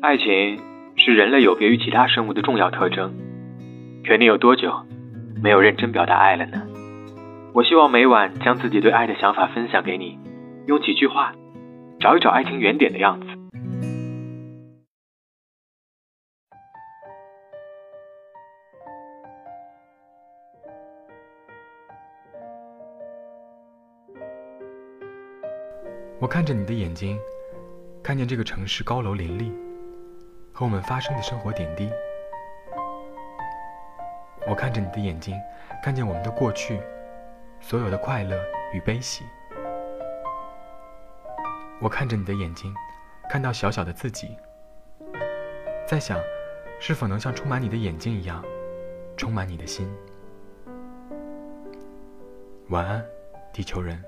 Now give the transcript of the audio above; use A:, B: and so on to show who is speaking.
A: 爱情是人类有别于其他生物的重要特征。可你有多久没有认真表达爱了呢？我希望每晚将自己对爱的想法分享给你，用几句话找一找爱情原点的样子。
B: 我看着你的眼睛，看见这个城市高楼林立，和我们发生的生活点滴。我看着你的眼睛，看见我们的过去，所有的快乐与悲喜。我看着你的眼睛，看到小小的自己，在想，是否能像充满你的眼睛一样，充满你的心。晚安，地球人。